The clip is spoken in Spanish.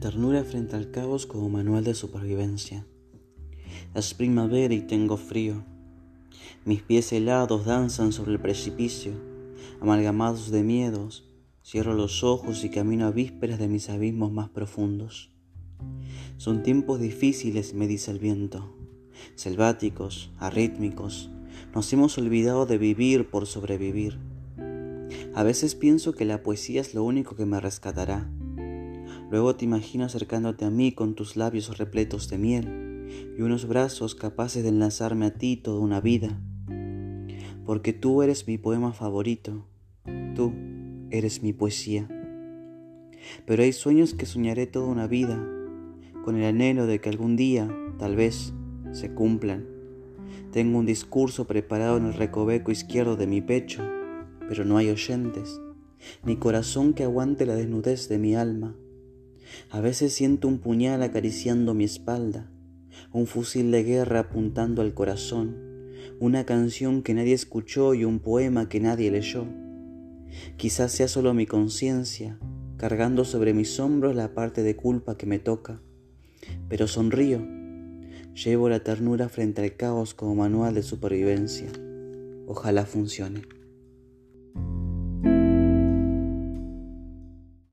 Ternura frente al caos como manual de supervivencia. Es primavera y tengo frío. Mis pies helados danzan sobre el precipicio, amalgamados de miedos. Cierro los ojos y camino a vísperas de mis abismos más profundos. Son tiempos difíciles, me dice el viento, selváticos, arrítmicos. Nos hemos olvidado de vivir por sobrevivir. A veces pienso que la poesía es lo único que me rescatará Luego te imagino acercándote a mí con tus labios repletos de miel y unos brazos capaces de enlazarme a ti toda una vida. Porque tú eres mi poema favorito, tú eres mi poesía. Pero hay sueños que soñaré toda una vida, con el anhelo de que algún día, tal vez, se cumplan. Tengo un discurso preparado en el recoveco izquierdo de mi pecho, pero no hay oyentes, ni corazón que aguante la desnudez de mi alma a veces siento un puñal acariciando mi espalda, un fusil de guerra apuntando al corazón, una canción que nadie escuchó y un poema que nadie leyó. Quizás sea solo mi conciencia, cargando sobre mis hombros la parte de culpa que me toca, pero sonrío. Llevo la ternura frente al caos como manual de supervivencia. Ojalá funcione.